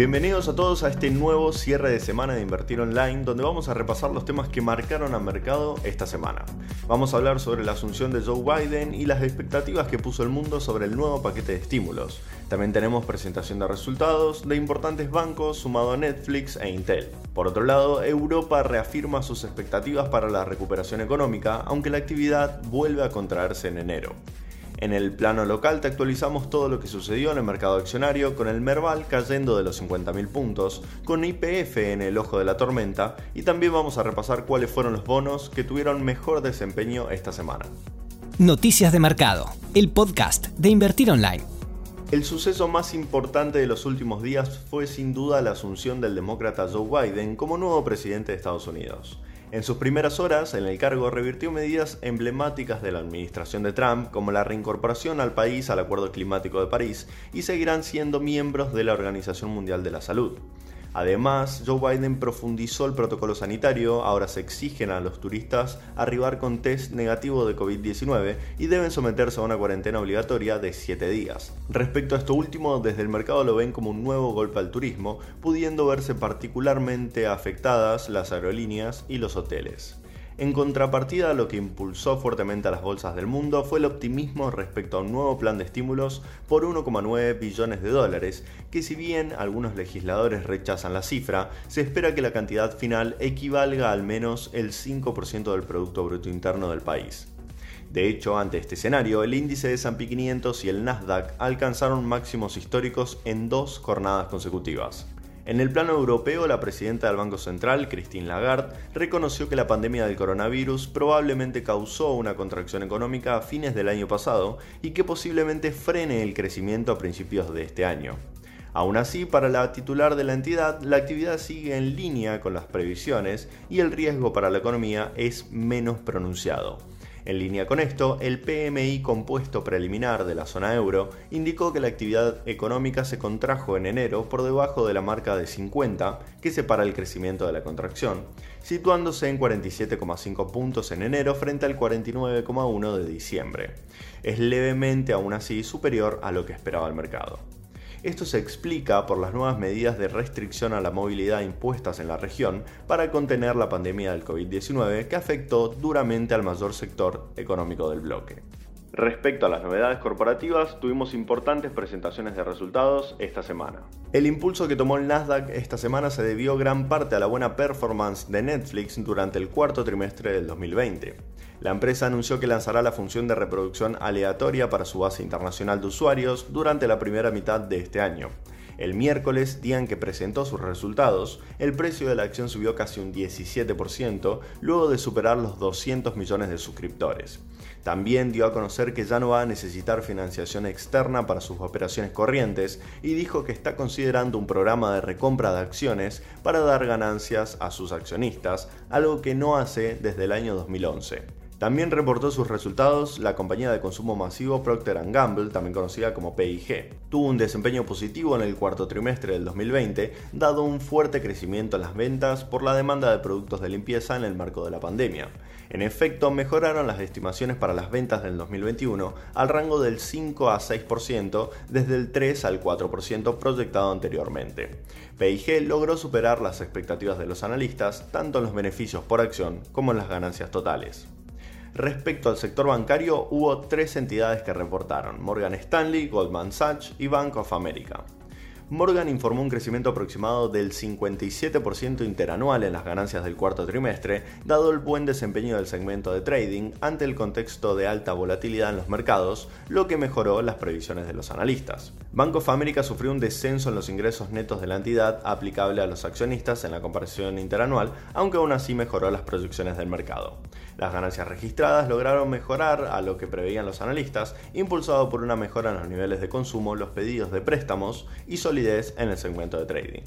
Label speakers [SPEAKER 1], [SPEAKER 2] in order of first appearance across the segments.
[SPEAKER 1] Bienvenidos a todos a este nuevo cierre de semana de Invertir Online, donde vamos a repasar los temas que marcaron al mercado esta semana. Vamos a hablar sobre la asunción de Joe Biden y las expectativas que puso el mundo sobre el nuevo paquete de estímulos. También tenemos presentación de resultados de importantes bancos sumado a Netflix e Intel. Por otro lado, Europa reafirma sus expectativas para la recuperación económica, aunque la actividad vuelve a contraerse en enero. En el plano local te actualizamos todo lo que sucedió en el mercado accionario, con el Merval cayendo de los 50.000 puntos, con IPF en el ojo de la tormenta y también vamos a repasar cuáles fueron los bonos que tuvieron mejor desempeño esta semana.
[SPEAKER 2] Noticias de Mercado, el podcast de Invertir Online.
[SPEAKER 1] El suceso más importante de los últimos días fue sin duda la asunción del demócrata Joe Biden como nuevo presidente de Estados Unidos. En sus primeras horas en el cargo revirtió medidas emblemáticas de la administración de Trump, como la reincorporación al país al Acuerdo Climático de París, y seguirán siendo miembros de la Organización Mundial de la Salud. Además, Joe Biden profundizó el protocolo sanitario, ahora se exigen a los turistas arribar con test negativo de COVID-19 y deben someterse a una cuarentena obligatoria de 7 días. Respecto a esto último, desde el mercado lo ven como un nuevo golpe al turismo, pudiendo verse particularmente afectadas las aerolíneas y los hoteles. En contrapartida, lo que impulsó fuertemente a las bolsas del mundo fue el optimismo respecto a un nuevo plan de estímulos por 1,9 billones de dólares, que si bien algunos legisladores rechazan la cifra, se espera que la cantidad final equivalga al menos el 5% del Producto Bruto Interno del país. De hecho, ante este escenario, el índice de S&P 500 y el Nasdaq alcanzaron máximos históricos en dos jornadas consecutivas. En el plano europeo, la presidenta del Banco Central, Christine Lagarde, reconoció que la pandemia del coronavirus probablemente causó una contracción económica a fines del año pasado y que posiblemente frene el crecimiento a principios de este año. Aún así, para la titular de la entidad, la actividad sigue en línea con las previsiones y el riesgo para la economía es menos pronunciado. En línea con esto, el PMI compuesto preliminar de la zona euro indicó que la actividad económica se contrajo en enero por debajo de la marca de 50 que separa el crecimiento de la contracción, situándose en 47,5 puntos en enero frente al 49,1 de diciembre. Es levemente aún así superior a lo que esperaba el mercado. Esto se explica por las nuevas medidas de restricción a la movilidad impuestas en la región para contener la pandemia del COVID-19 que afectó duramente al mayor sector económico del bloque. Respecto a las novedades corporativas, tuvimos importantes presentaciones de resultados esta semana. El impulso que tomó el Nasdaq esta semana se debió gran parte a la buena performance de Netflix durante el cuarto trimestre del 2020. La empresa anunció que lanzará la función de reproducción aleatoria para su base internacional de usuarios durante la primera mitad de este año. El miércoles, día en que presentó sus resultados, el precio de la acción subió casi un 17%, luego de superar los 200 millones de suscriptores. También dio a conocer que ya no va a necesitar financiación externa para sus operaciones corrientes y dijo que está considerando un programa de recompra de acciones para dar ganancias a sus accionistas, algo que no hace desde el año 2011. También reportó sus resultados la compañía de consumo masivo Procter Gamble, también conocida como PIG. Tuvo un desempeño positivo en el cuarto trimestre del 2020, dado un fuerte crecimiento en las ventas por la demanda de productos de limpieza en el marco de la pandemia. En efecto, mejoraron las estimaciones para las ventas del 2021 al rango del 5 a 6% desde el 3 al 4% proyectado anteriormente. PIG logró superar las expectativas de los analistas tanto en los beneficios por acción como en las ganancias totales. Respecto al sector bancario, hubo tres entidades que reportaron, Morgan Stanley, Goldman Sachs y Bank of America. Morgan informó un crecimiento aproximado del 57% interanual en las ganancias del cuarto trimestre, dado el buen desempeño del segmento de trading ante el contexto de alta volatilidad en los mercados, lo que mejoró las previsiones de los analistas. Bank of America sufrió un descenso en los ingresos netos de la entidad aplicable a los accionistas en la comparación interanual, aunque aún así mejoró las proyecciones del mercado. Las ganancias registradas lograron mejorar a lo que preveían los analistas, impulsado por una mejora en los niveles de consumo, los pedidos de préstamos y solidez en el segmento de trading.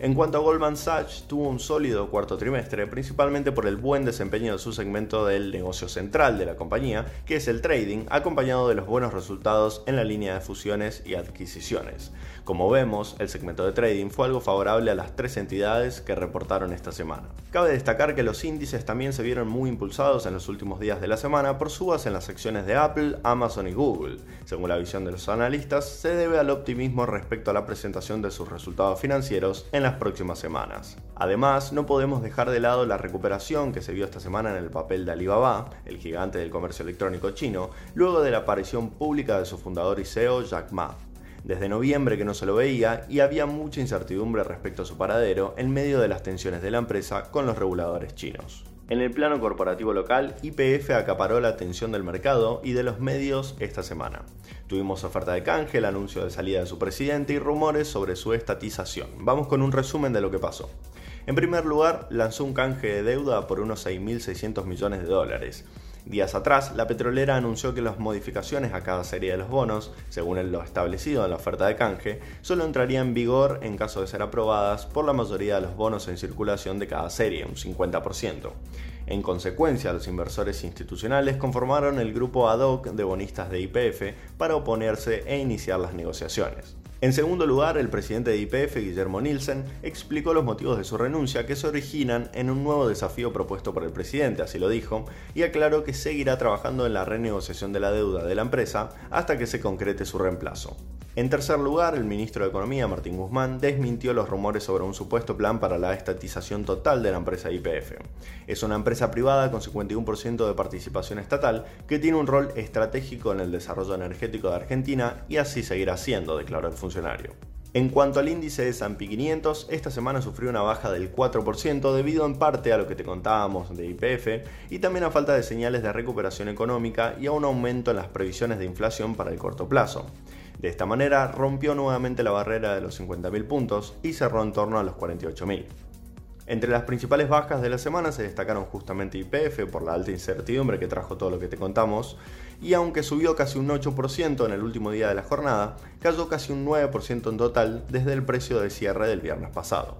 [SPEAKER 1] En cuanto a Goldman Sachs, tuvo un sólido cuarto trimestre, principalmente por el buen desempeño de su segmento del negocio central de la compañía, que es el trading, acompañado de los buenos resultados en la línea de fusiones y adquisiciones. Como vemos, el segmento de trading fue algo favorable a las tres entidades que reportaron esta semana. Cabe destacar que los índices también se vieron muy impulsados en los últimos días de la semana por subas en las secciones de Apple, Amazon y Google. Según la visión de los analistas, se debe al optimismo respecto a la presentación de sus resultados financieros en las próximas semanas. Además, no podemos dejar de lado la recuperación que se vio esta semana en el papel de Alibaba, el gigante del comercio electrónico chino, luego de la aparición pública de su fundador y CEO Jack Ma. Desde noviembre que no se lo veía y había mucha incertidumbre respecto a su paradero en medio de las tensiones de la empresa con los reguladores chinos. En el plano corporativo local, IPF acaparó la atención del mercado y de los medios esta semana. Tuvimos oferta de canje, el anuncio de salida de su presidente y rumores sobre su estatización. Vamos con un resumen de lo que pasó. En primer lugar, lanzó un canje de deuda por unos 6.600 millones de dólares. Días atrás, la petrolera anunció que las modificaciones a cada serie de los bonos, según lo establecido en la oferta de canje, solo entrarían en vigor en caso de ser aprobadas por la mayoría de los bonos en circulación de cada serie, un 50%. En consecuencia, los inversores institucionales conformaron el grupo ad hoc de bonistas de IPF para oponerse e iniciar las negociaciones. En segundo lugar, el presidente de IPF, Guillermo Nielsen, explicó los motivos de su renuncia que se originan en un nuevo desafío propuesto por el presidente, así lo dijo, y aclaró que seguirá trabajando en la renegociación de la deuda de la empresa hasta que se concrete su reemplazo. En tercer lugar, el ministro de Economía, Martín Guzmán, desmintió los rumores sobre un supuesto plan para la estatización total de la empresa IPF. Es una empresa privada con 51% de participación estatal que tiene un rol estratégico en el desarrollo energético de Argentina y así seguirá siendo, declaró el funcionario. En cuanto al índice de S&P 500, esta semana sufrió una baja del 4% debido en parte a lo que te contábamos de IPF y también a falta de señales de recuperación económica y a un aumento en las previsiones de inflación para el corto plazo. De esta manera rompió nuevamente la barrera de los 50.000 puntos y cerró en torno a los 48.000. Entre las principales bajas de la semana se destacaron justamente IPF por la alta incertidumbre que trajo todo lo que te contamos, y aunque subió casi un 8% en el último día de la jornada, cayó casi un 9% en total desde el precio de cierre del viernes pasado.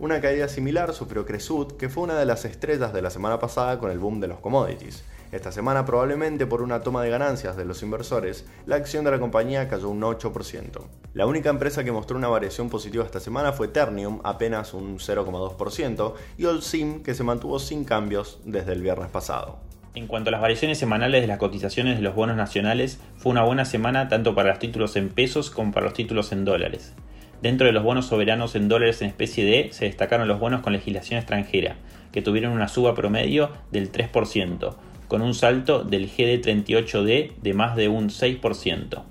[SPEAKER 1] Una caída similar sufrió Cresud, que fue una de las estrellas de la semana pasada con el boom de los commodities, esta semana probablemente por una toma de ganancias de los inversores, la acción de la compañía cayó un 8%. La única empresa que mostró una variación positiva esta semana fue Ternium, apenas un 0,2%, y Olsim, que se mantuvo sin cambios desde el viernes pasado.
[SPEAKER 3] En cuanto a las variaciones semanales de las cotizaciones de los bonos nacionales, fue una buena semana tanto para los títulos en pesos como para los títulos en dólares. Dentro de los bonos soberanos en dólares en especie D se destacaron los bonos con legislación extranjera, que tuvieron una suba promedio del 3%, con un salto del GD38D de más de un 6%.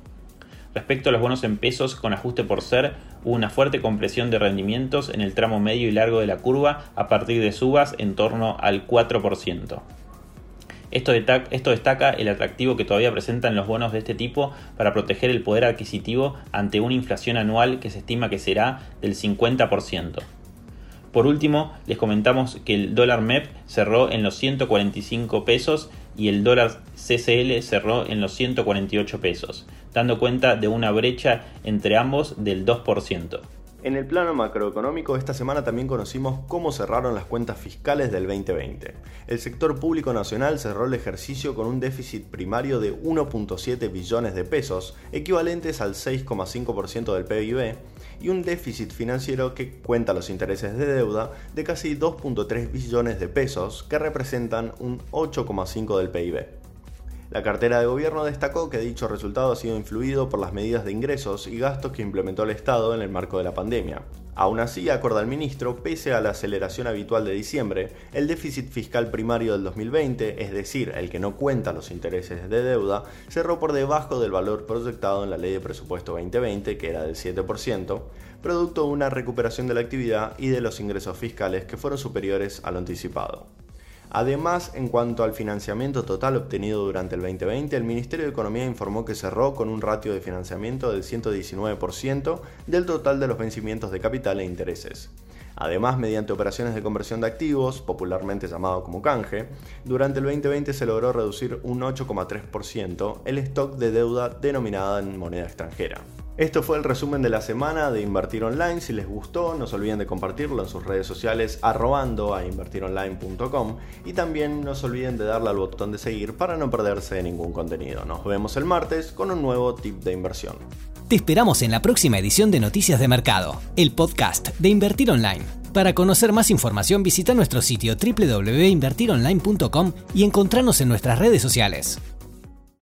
[SPEAKER 3] Respecto a los bonos en pesos con ajuste por ser, hubo una fuerte compresión de rendimientos en el tramo medio y largo de la curva a partir de subas en torno al 4%. Esto, esto, destaca el atractivo que todavía presentan los bonos de este tipo para proteger el poder adquisitivo ante una inflación anual que se estima que será del 50%. Por último, les comentamos que el dólar MEP cerró en los 145 pesos y el dólar CCL cerró en los 148 pesos, dando cuenta de una brecha entre ambos del 2%.
[SPEAKER 1] En el plano macroeconómico, esta semana también conocimos cómo cerraron las cuentas fiscales del 2020. El sector público nacional cerró el ejercicio con un déficit primario de 1.7 billones de pesos, equivalentes al 6,5% del PIB, y un déficit financiero que cuenta los intereses de deuda de casi 2.3 billones de pesos, que representan un 8,5% del PIB. La cartera de gobierno destacó que dicho resultado ha sido influido por las medidas de ingresos y gastos que implementó el Estado en el marco de la pandemia. Aún así, acorda el ministro, pese a la aceleración habitual de diciembre, el déficit fiscal primario del 2020, es decir, el que no cuenta los intereses de deuda, cerró por debajo del valor proyectado en la ley de presupuesto 2020, que era del 7%, producto de una recuperación de la actividad y de los ingresos fiscales que fueron superiores a lo anticipado. Además, en cuanto al financiamiento total obtenido durante el 2020, el Ministerio de Economía informó que cerró con un ratio de financiamiento del 119% del total de los vencimientos de capital e intereses. Además, mediante operaciones de conversión de activos, popularmente llamado como canje, durante el 2020 se logró reducir un 8,3% el stock de deuda denominada en moneda extranjera. Esto fue el resumen de la semana de Invertir Online. Si les gustó, no se olviden de compartirlo en sus redes sociales arrobando a invertironline.com y también no se olviden de darle al botón de seguir para no perderse ningún contenido. Nos vemos el martes con un nuevo tip de inversión.
[SPEAKER 2] Te esperamos en la próxima edición de Noticias de Mercado, el podcast de Invertir Online. Para conocer más información visita nuestro sitio www.invertironline.com y encontrarnos en nuestras redes sociales.